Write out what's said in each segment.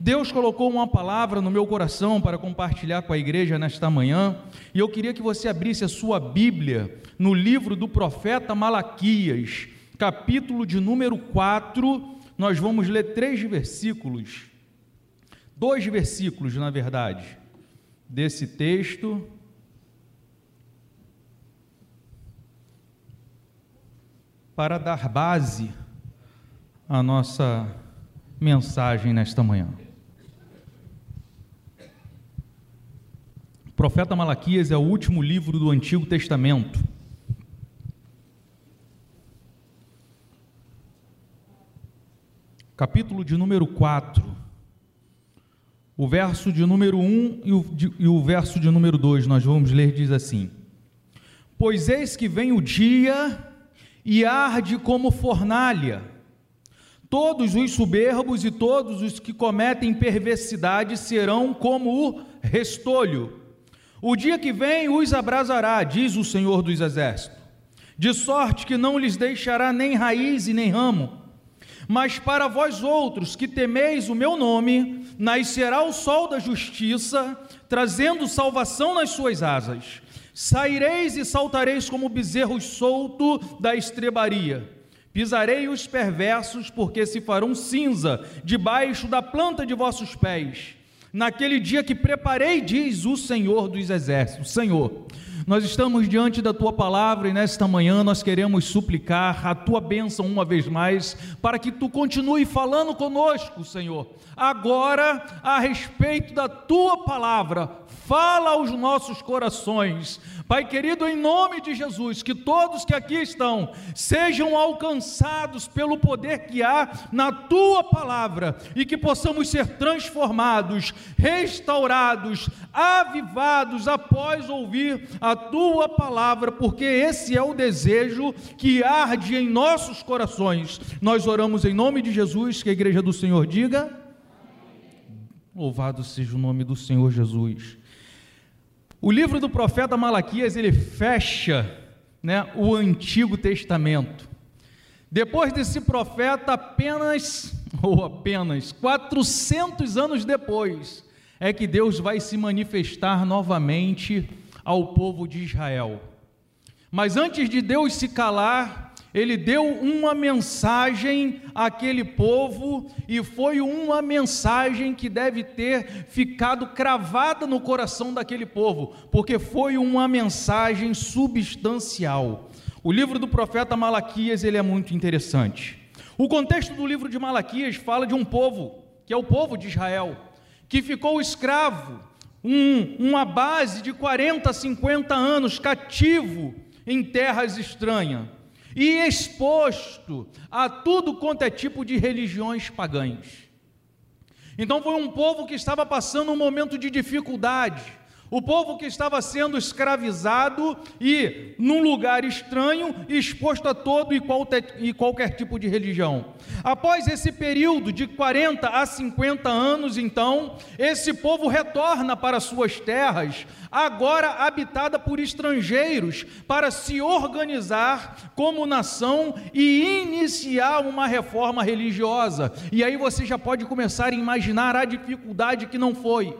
Deus colocou uma palavra no meu coração para compartilhar com a igreja nesta manhã, e eu queria que você abrisse a sua Bíblia no livro do profeta Malaquias, capítulo de número 4. Nós vamos ler três versículos, dois versículos, na verdade, desse texto. Para dar base à nossa mensagem nesta manhã. Profeta Malaquias é o último livro do Antigo Testamento. Capítulo de número 4. O verso de número 1 e o, de, e o verso de número 2, nós vamos ler, diz assim: Pois eis que vem o dia e arde como fornalha. Todos os soberbos e todos os que cometem perversidade serão como o restolho o dia que vem os abrasará, diz o Senhor dos Exércitos, de sorte que não lhes deixará nem raiz e nem ramo. Mas para vós outros que temeis o meu nome, nascerá o sol da justiça, trazendo salvação nas suas asas. Saireis e saltareis como bezerros solto da estrebaria. Pisarei os perversos, porque se farão cinza debaixo da planta de vossos pés Naquele dia que preparei, diz o Senhor dos Exércitos: Senhor, nós estamos diante da tua palavra e nesta manhã nós queremos suplicar a tua bênção uma vez mais, para que tu continue falando conosco, Senhor. Agora, a respeito da tua palavra, fala aos nossos corações. Pai querido, em nome de Jesus, que todos que aqui estão sejam alcançados pelo poder que há na tua palavra e que possamos ser transformados, restaurados, avivados após ouvir a tua palavra, porque esse é o desejo que arde em nossos corações. Nós oramos em nome de Jesus, que a igreja do Senhor diga. Louvado seja o nome do Senhor Jesus. O livro do profeta Malaquias ele fecha né, o Antigo Testamento. Depois desse profeta, apenas, ou apenas, 400 anos depois, é que Deus vai se manifestar novamente ao povo de Israel. Mas antes de Deus se calar, ele deu uma mensagem àquele povo e foi uma mensagem que deve ter ficado cravada no coração daquele povo, porque foi uma mensagem substancial. O livro do profeta Malaquias, ele é muito interessante. O contexto do livro de Malaquias fala de um povo, que é o povo de Israel, que ficou escravo, um, uma base de 40, 50 anos cativo em terras estranhas e exposto a tudo quanto é tipo de religiões pagãs. Então foi um povo que estava passando um momento de dificuldade, o povo que estava sendo escravizado e num lugar estranho, exposto a todo e qualquer, e qualquer tipo de religião. Após esse período de 40 a 50 anos, então, esse povo retorna para suas terras, agora habitada por estrangeiros, para se organizar como nação e iniciar uma reforma religiosa. E aí você já pode começar a imaginar a dificuldade que não foi.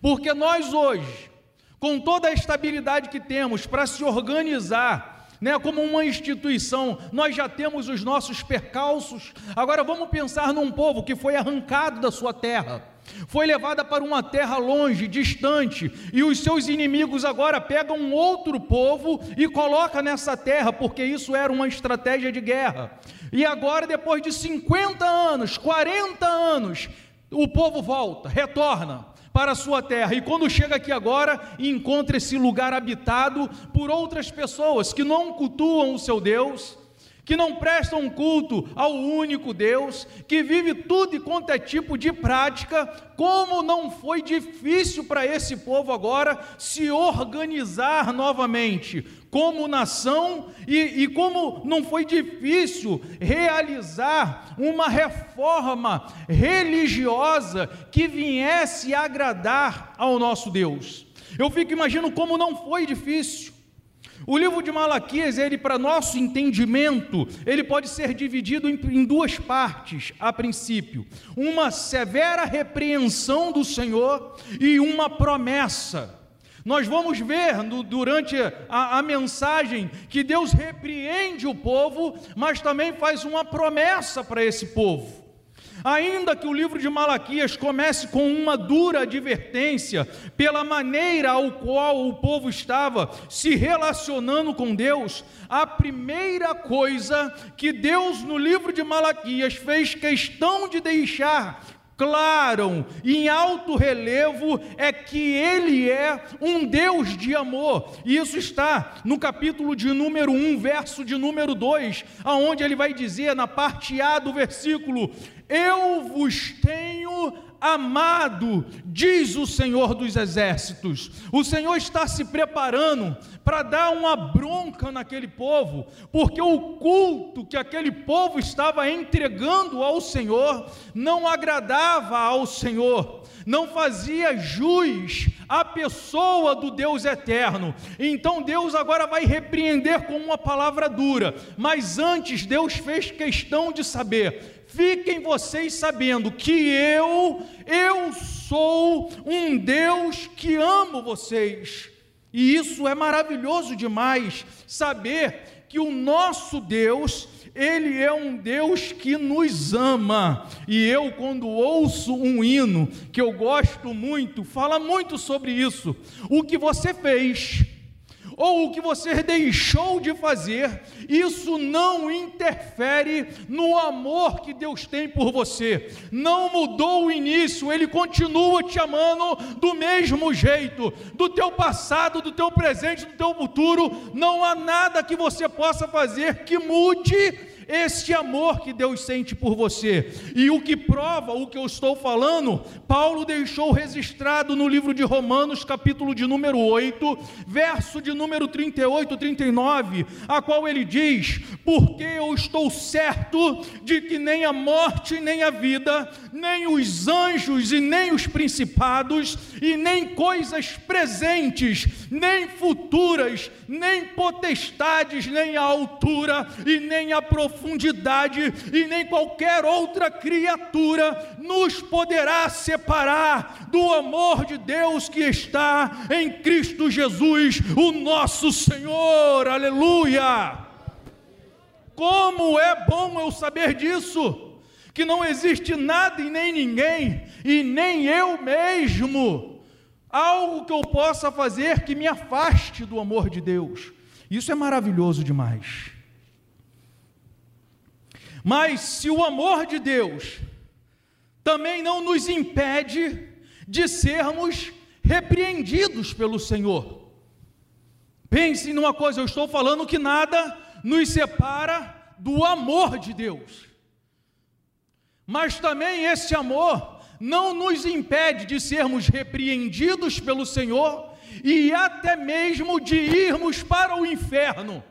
Porque nós hoje, com toda a estabilidade que temos para se organizar, né, como uma instituição, nós já temos os nossos percalços. Agora vamos pensar num povo que foi arrancado da sua terra, foi levada para uma terra longe, distante, e os seus inimigos agora pegam um outro povo e coloca nessa terra, porque isso era uma estratégia de guerra. E agora, depois de 50 anos, 40 anos, o povo volta, retorna para a sua terra. E quando chega aqui agora, encontra esse lugar habitado por outras pessoas que não cultuam o seu Deus, que não prestam culto ao único Deus, que vive tudo e quanto é tipo de prática, como não foi difícil para esse povo agora se organizar novamente como nação e, e como não foi difícil realizar uma reforma religiosa que viesse agradar ao nosso Deus. Eu fico imaginando como não foi difícil O livro de Malaquias, ele para nosso entendimento, ele pode ser dividido em, em, duas partes, a princípio. Uma severa repreensão do Senhor e uma promessa. Nós vamos ver no, durante a, a mensagem que Deus repreende o povo, mas também faz uma promessa para esse povo. Ainda que o livro de Malaquias comece com uma dura advertência pela maneira ao qual o povo estava se relacionando com Deus, a primeira coisa que Deus no livro de Malaquias fez questão de deixar claro e em alto relevo é que ele é um Deus de amor. E isso está no capítulo de número 1, verso de número 2, aonde ele vai dizer na parte A do versículo: Eu vos tenho amado, diz o Senhor dos Exércitos. O Senhor está se preparando para dar uma bronca naquele povo, porque o culto que aquele povo estava entregando ao Senhor não agradava ao Senhor, não fazia jus à pessoa do Deus eterno. Então Deus agora vai repreender com uma palavra dura, mas antes Deus fez questão de saber Fiquem vocês sabendo que eu, eu sou um Deus que amo vocês. E isso é maravilhoso demais, saber que o nosso Deus, ele é um Deus que nos ama. E eu, quando ouço um hino que eu gosto muito, fala muito sobre isso. O que você fez ou o que você deixou de fazer, isso não interfere no amor que Deus tem por você. Não mudou o início, ele continua te amando do mesmo jeito. Do teu passado, do teu presente, do teu futuro, não há nada que você possa fazer que mude este amor que Deus sente por você. E o que prova o que eu estou falando, Paulo deixou registrado no livro de Romanos, capítulo de número 8, verso de número 38, 39, a qual ele diz: Porque eu estou certo de que nem a morte, nem a vida, nem os anjos e nem os principados, e nem coisas presentes, nem futuras, nem potestades, nem a altura e nem a profundidade profundidade e nem qualquer outra criatura nos poderá separar do amor de Deus que está em Cristo Jesus, o nosso Senhor. Aleluia! Como é bom eu saber disso! Que não existe nada e nem ninguém, e nem eu mesmo, algo que eu possa fazer que me afaste do amor de Deus. Isso é maravilhoso demais. Mas se o amor de Deus também não nos impede de sermos repreendidos pelo Senhor. Pense numa coisa, eu estou falando que nada nos separa do amor de Deus. Mas também esse amor não nos impede de sermos repreendidos pelo Senhor e até mesmo de irmos para o inferno.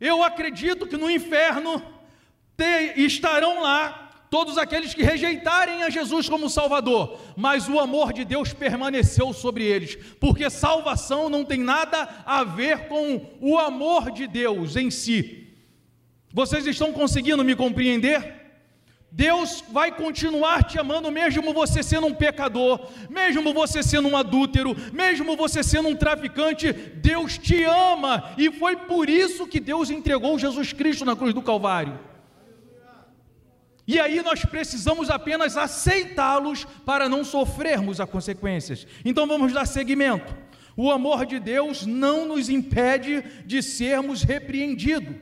Eu acredito que no inferno estarão lá todos aqueles que rejeitarem a Jesus como Salvador, mas o amor de Deus permaneceu sobre eles, porque salvação não tem nada a ver com o amor de Deus em si. Vocês estão conseguindo me compreender? Deus vai continuar te amando, mesmo você sendo um pecador, mesmo você sendo um adúltero, mesmo você sendo um traficante, Deus te ama, e foi por isso que Deus entregou Jesus Cristo na cruz do Calvário. E aí nós precisamos apenas aceitá-los para não sofrermos as consequências. Então vamos dar seguimento. O amor de Deus não nos impede de sermos repreendidos.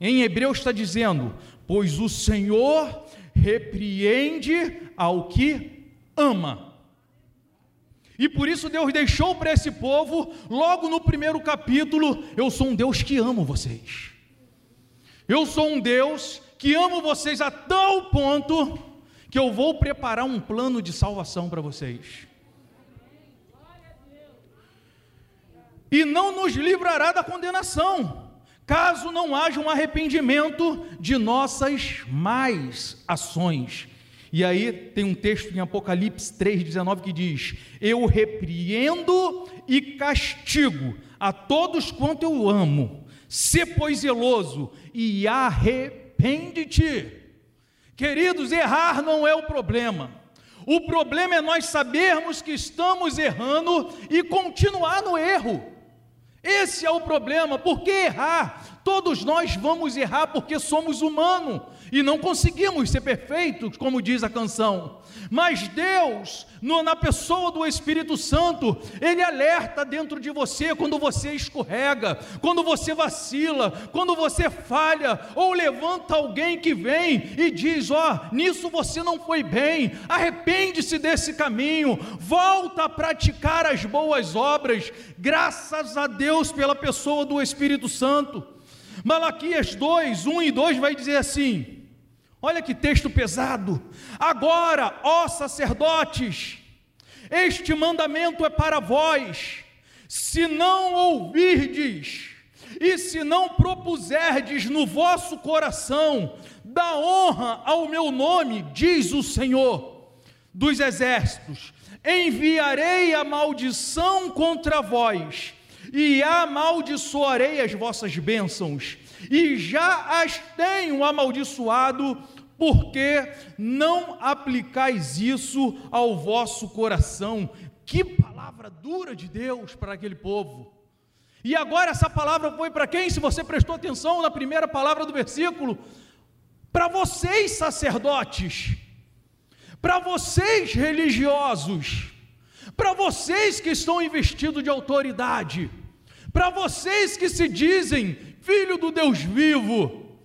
Em Hebreus está dizendo: Pois o Senhor repreende ao que ama. E por isso Deus deixou para esse povo, logo no primeiro capítulo: Eu sou um Deus que amo vocês. Eu sou um Deus que amo vocês a tal ponto que eu vou preparar um plano de salvação para vocês. E não nos livrará da condenação, caso não haja um arrependimento de nossas más ações. E aí tem um texto em Apocalipse 3,19 que diz: Eu repreendo e castigo a todos quanto eu amo, se pois zeloso e arrepende-te. Queridos, errar não é o problema. O problema é nós sabermos que estamos errando e continuar no erro. Esse é o problema, porque errar, todos nós vamos errar porque somos humanos e não conseguimos ser perfeitos, como diz a canção. Mas Deus, no, na pessoa do Espírito Santo, Ele alerta dentro de você quando você escorrega, quando você vacila, quando você falha, ou levanta alguém que vem e diz: Ó, oh, nisso você não foi bem, arrepende-se desse caminho, volta a praticar as boas obras, graças a Deus pela pessoa do Espírito Santo. Malaquias 2, 1 e 2 vai dizer assim: Olha que texto pesado. Agora, ó sacerdotes, este mandamento é para vós. Se não ouvirdes e se não propuserdes no vosso coração da honra ao meu nome, diz o Senhor dos exércitos, enviarei a maldição contra vós e amaldiçoarei as vossas bênçãos e já as tenho amaldiçoado, porque não aplicais isso ao vosso coração. Que palavra dura de Deus para aquele povo. E agora essa palavra foi para quem? Se você prestou atenção na primeira palavra do versículo, para vocês sacerdotes, para vocês religiosos, para vocês que estão investidos de autoridade, para vocês que se dizem filho do Deus vivo.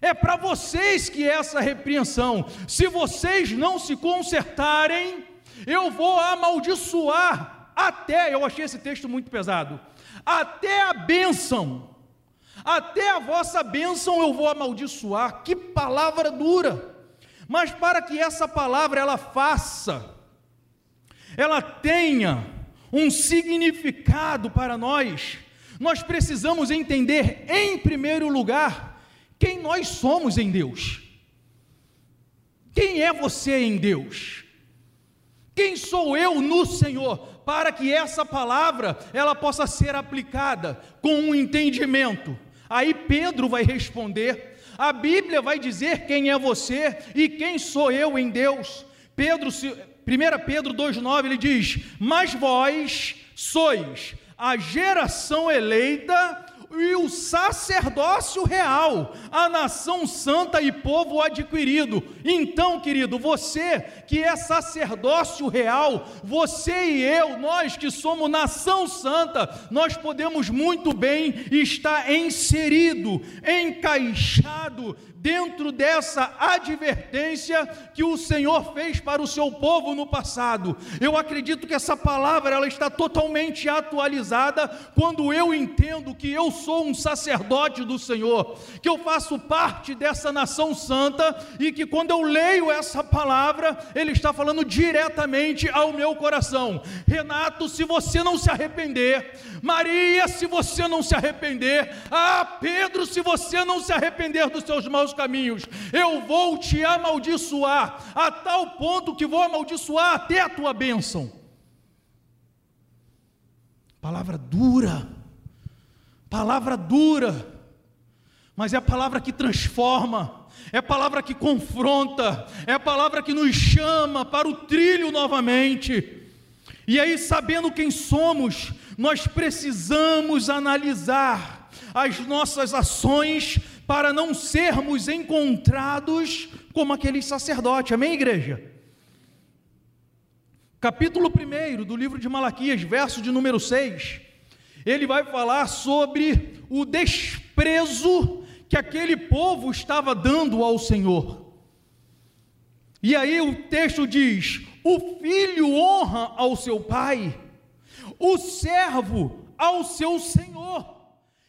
É para vocês que é essa repreensão. Se vocês não se consertarem, eu vou amaldiçoar até, eu achei esse texto muito pesado, até a bênção, até a vossa bênção eu vou amaldiçoar. Que palavra dura! Mas para que essa palavra ela faça, ela tenha um significado para nós, nós precisamos entender, em primeiro lugar, quem nós somos em Deus. Quem é você em Deus? Quem sou eu no Senhor? Para que essa palavra ela possa ser aplicada com um entendimento. Aí Pedro vai responder. A Bíblia vai dizer quem é você e quem sou eu em Deus. Pedro, 1 Pedro 2,9 ele diz: Mas vós sois a geração eleita e o sacerdócio real, a nação santa e povo adquirido. Então, querido, você que é sacerdócio real, você e eu, nós que somos nação santa, nós podemos muito bem estar inserido, encaixado dentro dessa advertência que o Senhor fez para o seu povo no passado. Eu acredito que essa palavra ela está totalmente atualizada quando eu entendo que eu sou um sacerdote do Senhor, que eu faço parte dessa nação santa e que quando eu leio essa palavra, ele está falando diretamente ao meu coração. Renato, se você não se arrepender, Maria, se você não se arrepender, ah, Pedro, se você não se arrepender dos seus maus caminhos, eu vou te amaldiçoar, a tal ponto que vou amaldiçoar até a tua bênção. Palavra dura, palavra dura, mas é a palavra que transforma, é a palavra que confronta, é a palavra que nos chama para o trilho novamente. E aí, sabendo quem somos, nós precisamos analisar as nossas ações para não sermos encontrados como aquele sacerdote. Amém, igreja? Capítulo 1 do livro de Malaquias, verso de número 6, ele vai falar sobre o desprezo que aquele povo estava dando ao Senhor. E aí o texto diz: o filho honra ao seu pai, o servo ao seu senhor.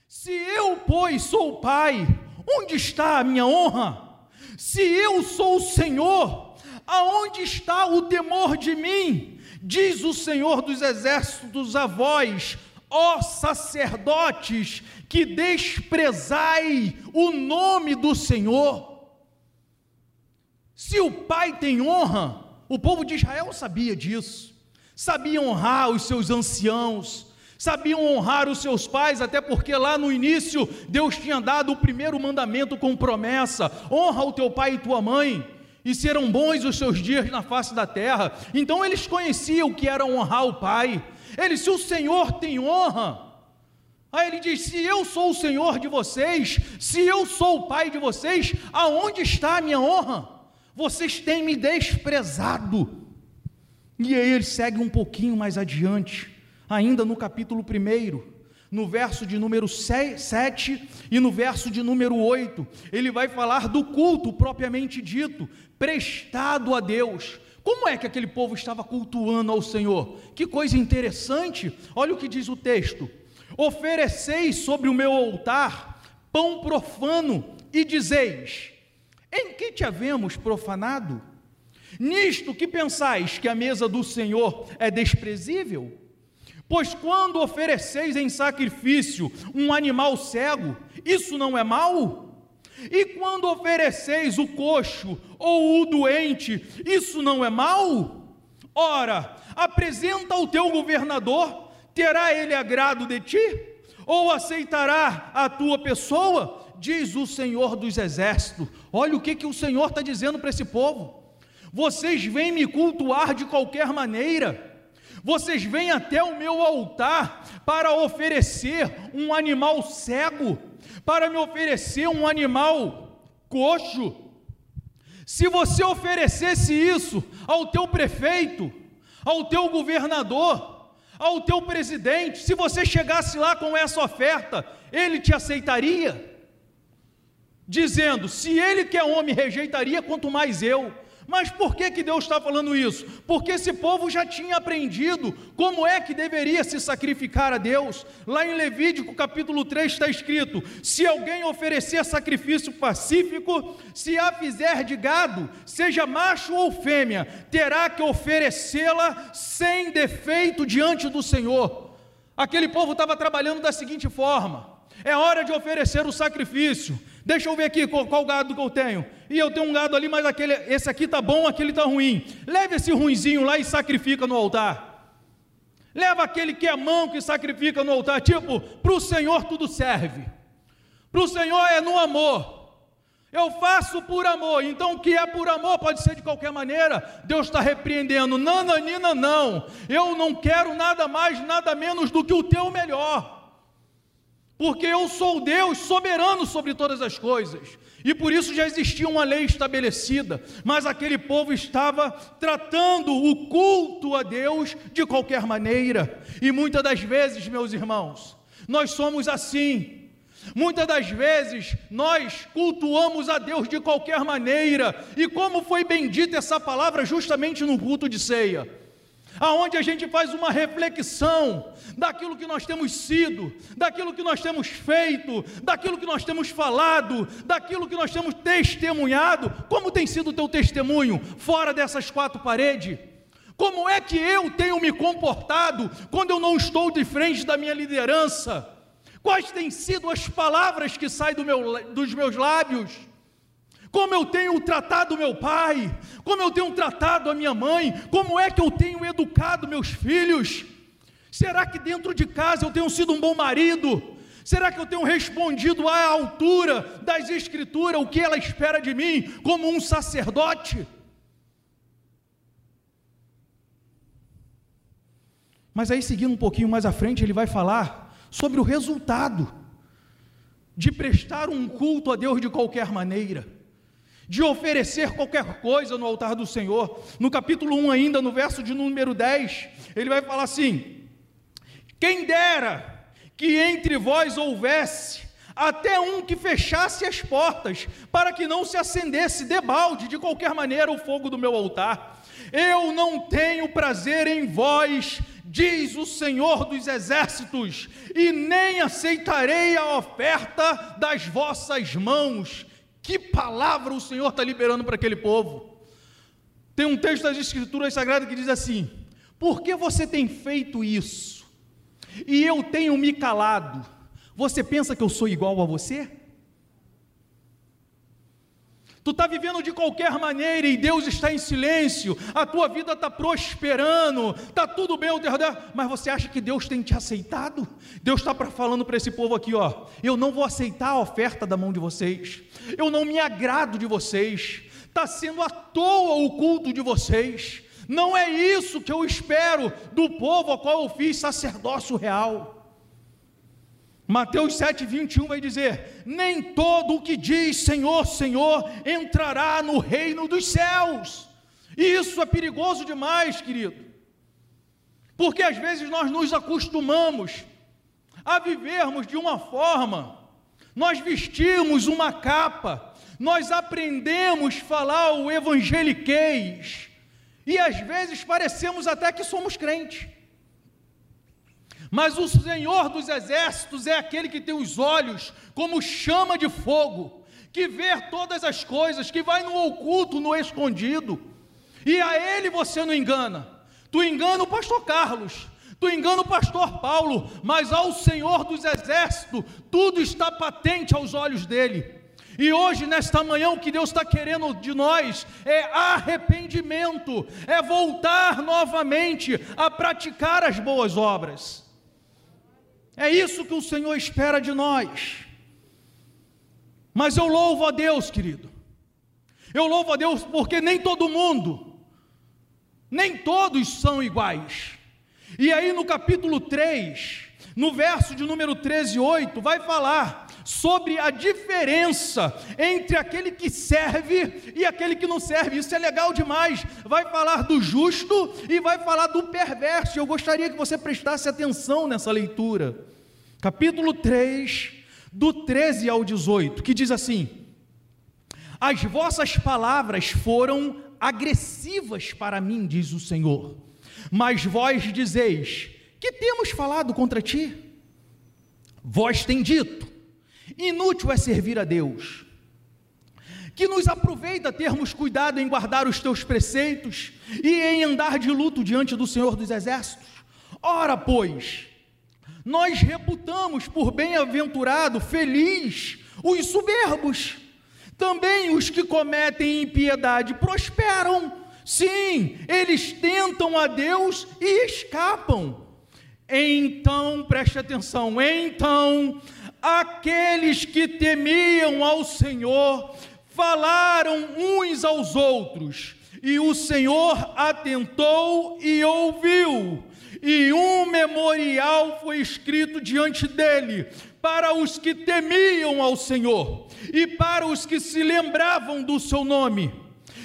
Se eu, pois, sou pai, onde está a minha honra? Se eu sou o Senhor, aonde está o temor de mim? Diz o Senhor dos exércitos a vós, ó sacerdotes, que desprezai o nome do Senhor. Se o pai tem honra, o povo de Israel sabia disso, sabia honrar os seus anciãos, sabiam honrar os seus pais, até porque lá no início Deus tinha dado o primeiro mandamento com promessa: honra o teu pai e tua mãe, e serão bons os seus dias na face da terra. Então eles conheciam o que era honrar o pai. Eles, se o Senhor tem honra, Aí ele diz: Se eu sou o Senhor de vocês, se eu sou o Pai de vocês, aonde está a minha honra? Vocês têm me desprezado. E aí ele segue um pouquinho mais adiante ainda no capítulo 1, no verso de número 7 e no verso de número 8, ele vai falar do culto propriamente dito, prestado a Deus. Como é que aquele povo estava cultuando ao Senhor? Que coisa interessante! Olha o que diz o texto: Ofereceis sobre o meu altar pão profano e dizeis: Em que te havemos profanado? Nisto que pensais que a mesa do Senhor é desprezível? Pois quando ofereceis em sacrifício um animal cego, isso não é mal? E quando ofereceis o coxo ou o doente, isso não é mal? Ora, apresenta ao teu governador, terá ele agrado de ti? Ou aceitará a tua pessoa? Diz o Senhor dos Exércitos. Olha o que, que o Senhor está dizendo para esse povo. Vocês vêm me cultuar de qualquer maneira vocês vêm até o meu altar para oferecer um animal cego, para me oferecer um animal coxo. Se você oferecesse isso ao teu prefeito, ao teu governador, ao teu presidente, se você chegasse lá com essa oferta, ele te aceitaria? Dizendo: se ele que é homem rejeitaria, quanto mais eu. Mas por que, que Deus está falando isso? Porque esse povo já tinha aprendido como é que deveria se sacrificar a Deus. Lá em Levítico capítulo 3 está escrito: se alguém oferecer sacrifício pacífico, se a fizer de gado, seja macho ou fêmea, terá que oferecê-la sem defeito diante do Senhor. Aquele povo estava trabalhando da seguinte forma: é hora de oferecer o sacrifício. Deixa eu ver aqui qual, qual, gado que eu tenho. E eu tenho um gado ali, mas aquele, esse aqui tá bom, aquele tá ruim. Leve esse ruinzinho lá e sacrifica no altar. Leva aquele que é mão que sacrifica no altar. Tipo, para o Senhor tudo serve. Para o Senhor é no amor. Eu faço por amor. Então o que é por amor pode ser de qualquer maneira. Deus está repreendendo. Nananina, não. Eu não quero nada mais, nada menos do que o teu melhor porque eu sou Deus soberano sobre todas as coisas. E por isso já existia uma lei estabelecida, mas aquele povo estava tratando o culto a Deus de qualquer maneira. E muitas das vezes, meus irmãos, nós somos assim. Muitas das vezes nós cultuamos a Deus de qualquer maneira, e como foi bendita essa palavra justamente no culto de ceia aonde a gente faz uma reflexão daquilo que nós temos sido, daquilo que nós temos feito, daquilo que nós temos falado, daquilo que nós temos testemunhado. Como tem sido o teu testemunho fora dessas quatro paredes? Como é que eu tenho me comportado quando eu não estou de frente da minha liderança? Quais têm sido as palavras que saem do meu, dos meus lábios? Como eu tenho tratado meu pai, como eu tenho tratado a minha mãe, como é que eu tenho educado meus filhos. Será que dentro de casa eu tenho sido um bom marido? Será que eu tenho respondido à altura das Escrituras o que ela espera de mim como um sacerdote? Mas aí, seguindo um pouquinho mais à frente, ele vai falar sobre o resultado de prestar um culto a Deus de qualquer maneira de oferecer qualquer coisa no altar do Senhor. No capítulo 1, ainda, no verso de número 10, ele vai falar assim: Quem dera que entre vós houvesse até um que fechasse as portas, para que não se acendesse debalde de qualquer maneira o fogo do meu altar. Eu não tenho prazer em vós, diz o Senhor dos exércitos, e nem aceitarei a oferta das vossas mãos. Que palavra o Senhor está liberando para aquele povo? Tem um texto das Escrituras Sagradas que diz assim: Por que você tem feito isso? E eu tenho me calado. Você pensa que eu sou igual a você? Tu está vivendo de qualquer maneira e Deus está em silêncio, a tua vida está prosperando, está tudo bem mas você acha que Deus tem te aceitado? Deus está falando para esse povo aqui: ó, eu não vou aceitar a oferta da mão de vocês, eu não me agrado de vocês, está sendo à toa o culto de vocês, não é isso que eu espero do povo ao qual eu fiz sacerdócio real. Mateus 7, 21 vai dizer: Nem todo o que diz Senhor, Senhor entrará no reino dos céus. Isso é perigoso demais, querido, porque às vezes nós nos acostumamos a vivermos de uma forma, nós vestimos uma capa, nós aprendemos a falar o evangeliquez, e às vezes parecemos até que somos crentes. Mas o Senhor dos exércitos é aquele que tem os olhos como chama de fogo, que vê todas as coisas, que vai no oculto, no escondido. E a ele você não engana. Tu engana o pastor Carlos, tu engana o pastor Paulo, mas ao Senhor dos exércitos, tudo está patente aos olhos dele. E hoje, nesta manhã, o que Deus está querendo de nós é arrependimento, é voltar novamente a praticar as boas obras. É isso que o Senhor espera de nós. Mas eu louvo a Deus, querido. Eu louvo a Deus porque nem todo mundo, nem todos são iguais. E aí no capítulo 3, no verso de número 13, 8, vai falar sobre a diferença entre aquele que serve e aquele que não serve. Isso é legal demais. Vai falar do justo e vai falar do perverso. Eu gostaria que você prestasse atenção nessa leitura capítulo 3, do 13 ao 18, que diz assim: As vossas palavras foram agressivas para mim, diz o Senhor, mas vós dizeis: Que temos falado contra ti? Vós tem dito: Inútil é servir a Deus. Que nos aproveita termos cuidado em guardar os teus preceitos e em andar de luto diante do Senhor dos Exércitos. Ora, pois, nós reputamos por bem-aventurado, feliz, os soberbos. Também os que cometem impiedade prosperam. Sim, eles tentam a Deus e escapam. Então, preste atenção, então aqueles que temiam ao Senhor falaram uns aos outros, e o Senhor atentou e ouviu e um memorial foi escrito diante dele para os que temiam ao Senhor e para os que se lembravam do seu nome.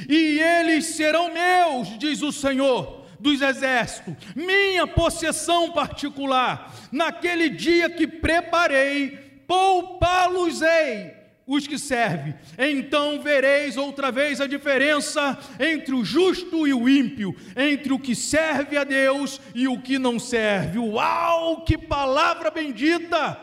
E eles serão meus, diz o Senhor dos exércitos, minha possessão particular, naquele dia que preparei, poupá-los-ei os que servem. Então vereis outra vez a diferença entre o justo e o ímpio, entre o que serve a Deus e o que não serve. Uau, que palavra bendita!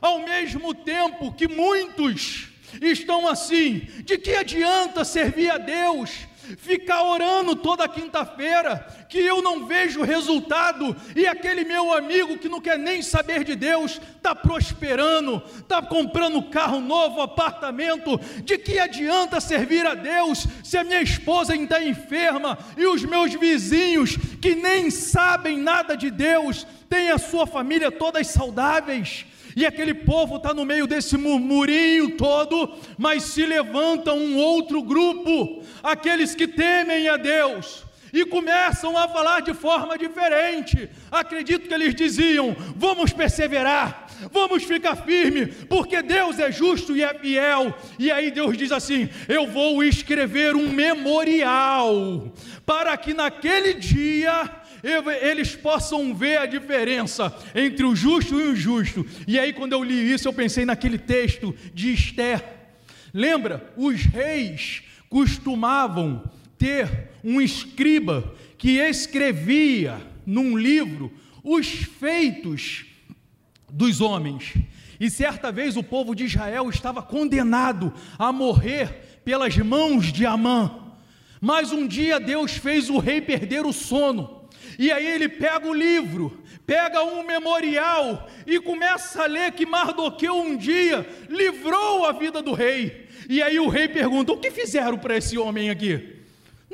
Ao mesmo tempo que muitos estão assim, de que adianta servir a Deus? Ficar orando toda quinta-feira, que eu não vejo resultado, e aquele meu amigo que não quer nem saber de Deus, está prosperando, está comprando carro novo, apartamento, de que adianta servir a Deus se a minha esposa está enferma e os meus vizinhos que nem sabem nada de Deus, têm a sua família todas saudáveis? E aquele povo está no meio desse murmurinho todo, mas se levanta um outro grupo, aqueles que temem a Deus, e começam a falar de forma diferente. Acredito que eles diziam: vamos perseverar, vamos ficar firme, porque Deus é justo e é fiel. E aí Deus diz assim: eu vou escrever um memorial, para que naquele dia eles possam ver a diferença entre o justo e o injusto. E aí, quando eu li isso, eu pensei naquele texto de Esther. Lembra? Os reis costumavam ter um escriba que escrevia num livro os feitos dos homens. E certa vez o povo de Israel estava condenado a morrer pelas mãos de Amã. Mas um dia Deus fez o rei perder o sono. E aí ele pega o livro, pega um memorial e começa a ler que Mardoqueu um dia livrou a vida do rei. E aí o rei pergunta: o que fizeram para esse homem aqui?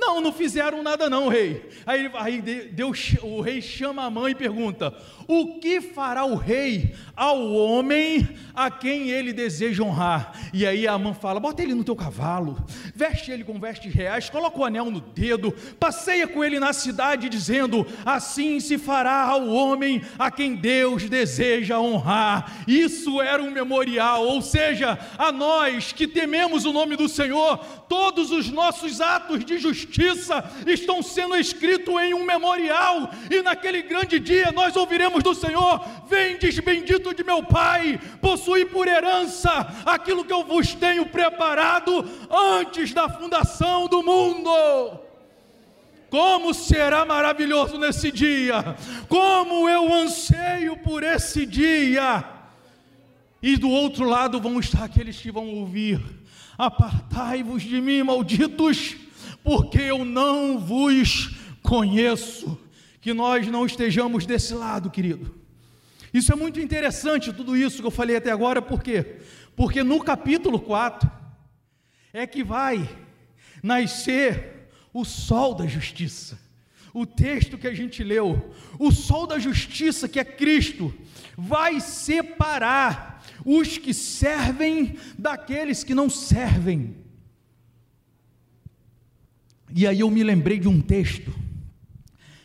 Não, não fizeram nada não, rei. Aí, aí Deus, o rei chama a mãe e pergunta: O que fará o rei ao homem a quem ele deseja honrar? E aí a mãe fala: Bota ele no teu cavalo, veste ele com vestes reais, coloca o anel no dedo, passeia com ele na cidade, dizendo: Assim se fará ao homem a quem Deus deseja honrar. Isso era um memorial, ou seja, a nós que tememos o nome do Senhor, todos os nossos atos de justiça justiça estão sendo escritos em um memorial, e naquele grande dia nós ouviremos do Senhor: Vendes, bendito de meu Pai, possui por herança aquilo que eu vos tenho preparado antes da fundação do mundo. Como será maravilhoso nesse dia, como eu anseio por esse dia. E do outro lado vão estar aqueles que vão ouvir: Apartai-vos de mim, malditos, porque eu não vos conheço. Que nós não estejamos desse lado, querido. Isso é muito interessante, tudo isso que eu falei até agora, por quê? Porque no capítulo 4 é que vai nascer o sol da justiça. O texto que a gente leu, o sol da justiça, que é Cristo, vai separar os que servem daqueles que não servem. E aí eu me lembrei de um texto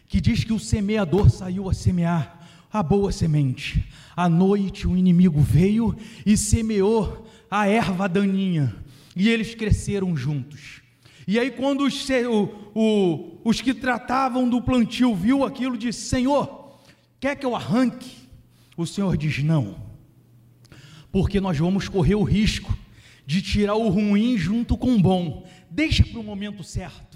que diz que o semeador saiu a semear a boa semente. À noite o inimigo veio e semeou a erva daninha, e eles cresceram juntos. E aí, quando os, o, o, os que tratavam do plantio viu aquilo, disse: Senhor, quer que eu arranque? O Senhor diz: Não, porque nós vamos correr o risco de tirar o ruim junto com o bom. Deixa para o momento certo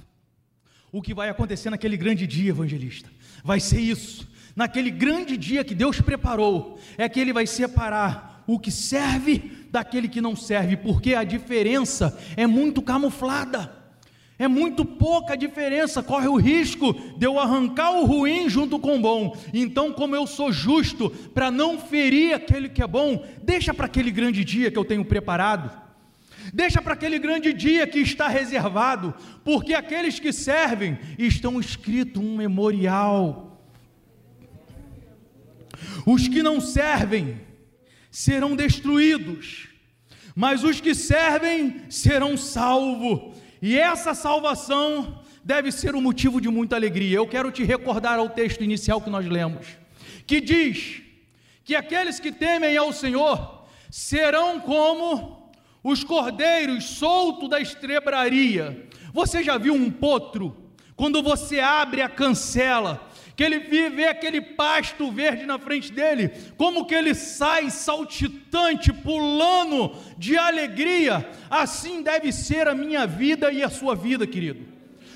o que vai acontecer naquele grande dia, evangelista. Vai ser isso. Naquele grande dia que Deus preparou, é que Ele vai separar o que serve daquele que não serve, porque a diferença é muito camuflada. É muito pouca diferença, corre o risco de eu arrancar o ruim junto com o bom. Então, como eu sou justo para não ferir aquele que é bom, deixa para aquele grande dia que eu tenho preparado. Deixa para aquele grande dia que está reservado, porque aqueles que servem estão escrito um memorial. Os que não servem serão destruídos, mas os que servem serão salvos. E essa salvação deve ser um motivo de muita alegria. Eu quero te recordar ao texto inicial que nós lemos, que diz que aqueles que temem ao Senhor serão como os cordeiros soltos da estrebraria. Você já viu um potro? Quando você abre a cancela, que ele vê aquele pasto verde na frente dele, como que ele sai saltitante, pulando de alegria, assim deve ser a minha vida e a sua vida, querido.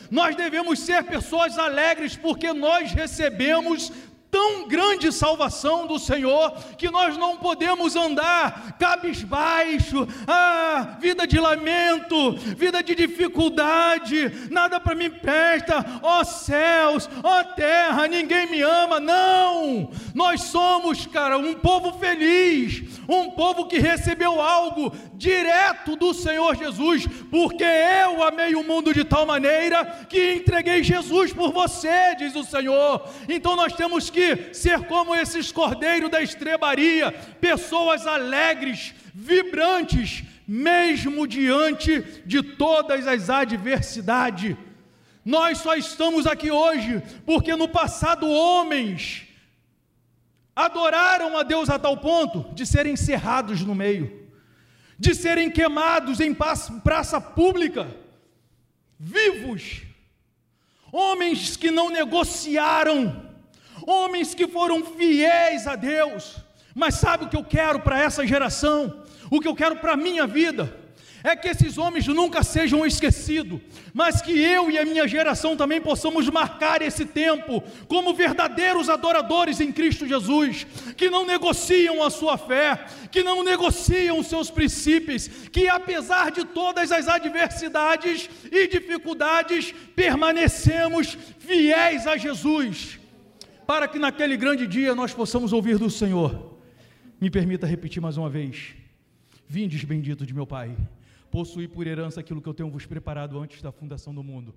Nós devemos ser pessoas alegres porque nós recebemos tão grande salvação do Senhor que nós não podemos andar cabisbaixo, ah, vida de lamento, vida de dificuldade, nada para mim presta, ó céus, ó terra, ninguém me ama, não, nós somos, cara, um povo feliz, um povo que recebeu algo direto do Senhor Jesus, porque eu amei o mundo de tal maneira que entreguei Jesus por você, diz o Senhor, então nós temos que ser como esses cordeiros da estrebaria, pessoas alegres, vibrantes, mesmo diante de todas as adversidades. Nós só estamos aqui hoje porque no passado homens adoraram a Deus a tal ponto de serem encerrados no meio, de serem queimados em praça pública, vivos, homens que não negociaram homens que foram fiéis a Deus. Mas sabe o que eu quero para essa geração? O que eu quero para a minha vida? É que esses homens nunca sejam esquecidos, mas que eu e a minha geração também possamos marcar esse tempo como verdadeiros adoradores em Cristo Jesus, que não negociam a sua fé, que não negociam os seus princípios, que apesar de todas as adversidades e dificuldades, permanecemos fiéis a Jesus para que naquele grande dia nós possamos ouvir do Senhor. Me permita repetir mais uma vez: Vindes, bendito de meu Pai, possuir por herança aquilo que eu tenho vos preparado antes da fundação do mundo.